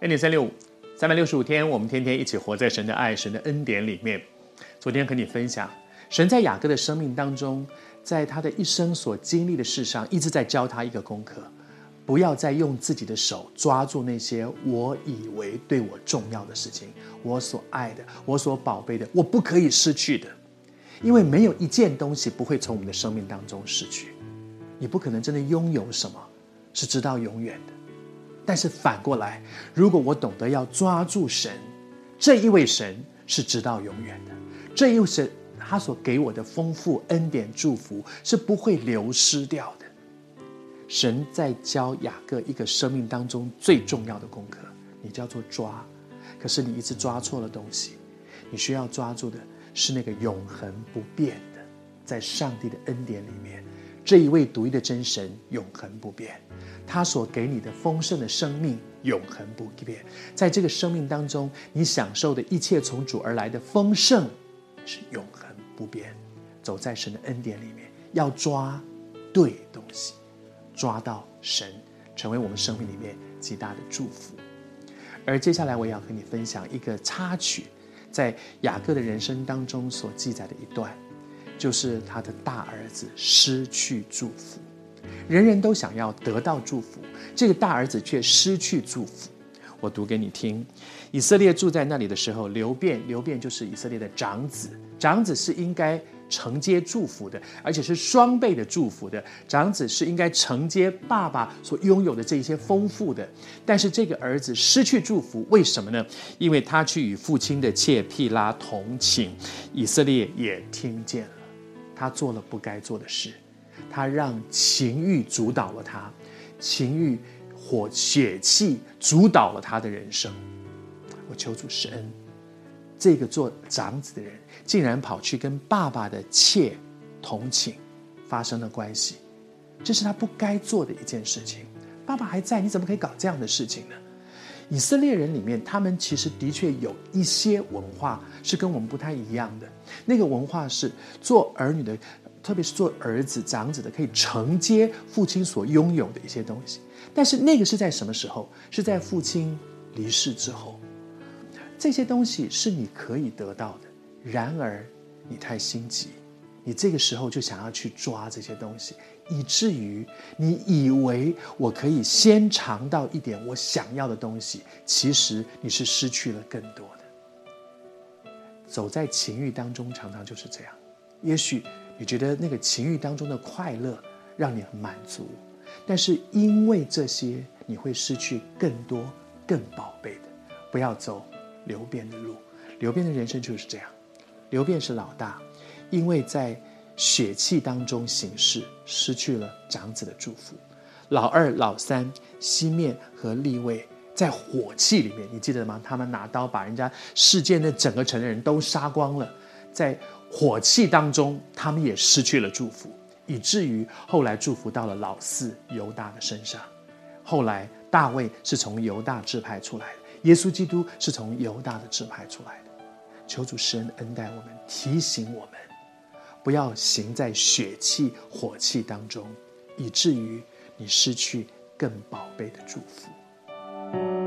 恩典三六五，三百六十五天，我们天天一起活在神的爱、神的恩典里面。昨天和你分享，神在雅各的生命当中，在他的一生所经历的事上，一直在教他一个功课：不要再用自己的手抓住那些我以为对我重要的事情，我所爱的，我所宝贝的，我不可以失去的。因为没有一件东西不会从我们的生命当中失去，你不可能真的拥有什么是直到永远的。但是反过来，如果我懂得要抓住神，这一位神是直到永远的，这一位神他所给我的丰富恩典祝福是不会流失掉的。神在教雅各一个生命当中最重要的功课，你叫做抓，可是你一直抓错了东西，你需要抓住的。是那个永恒不变的，在上帝的恩典里面，这一位独一的真神永恒不变，他所给你的丰盛的生命永恒不变，在这个生命当中，你享受的一切从主而来的丰盛是永恒不变。走在神的恩典里面，要抓对东西，抓到神，成为我们生命里面极大的祝福。而接下来，我也要和你分享一个插曲。在雅各的人生当中所记载的一段，就是他的大儿子失去祝福。人人都想要得到祝福，这个大儿子却失去祝福。我读给你听：以色列住在那里的时候，流便，流便就是以色列的长子，长子是应该。承接祝福的，而且是双倍的祝福的。长子是应该承接爸爸所拥有的这些丰富的，但是这个儿子失去祝福，为什么呢？因为他去与父亲的妾毗拉同寝，以色列也听见了，他做了不该做的事，他让情欲主导了他，情欲火血气主导了他的人生。我求主施恩。这个做长子的人，竟然跑去跟爸爸的妾同寝，发生了关系，这是他不该做的一件事情。爸爸还在，你怎么可以搞这样的事情呢？以色列人里面，他们其实的确有一些文化是跟我们不太一样的。那个文化是做儿女的，特别是做儿子、长子的，可以承接父亲所拥有的一些东西。但是那个是在什么时候？是在父亲离世之后。这些东西是你可以得到的，然而你太心急，你这个时候就想要去抓这些东西，以至于你以为我可以先尝到一点我想要的东西，其实你是失去了更多的。走在情欲当中，常常就是这样。也许你觉得那个情欲当中的快乐让你很满足，但是因为这些，你会失去更多更宝贝的。不要走。流变的路，流变的人生就是这样。流变是老大，因为在血气当中行事，失去了长子的祝福。老二、老三，西面和利未，在火气里面，你记得吗？他们拿刀把人家世界那整个城的人都杀光了，在火气当中，他们也失去了祝福，以至于后来祝福到了老四犹大的身上。后来大卫是从犹大支派出来的。耶稣基督是从犹大的支派出来的，求主施恩恩待我们，提醒我们，不要行在血气火气当中，以至于你失去更宝贝的祝福。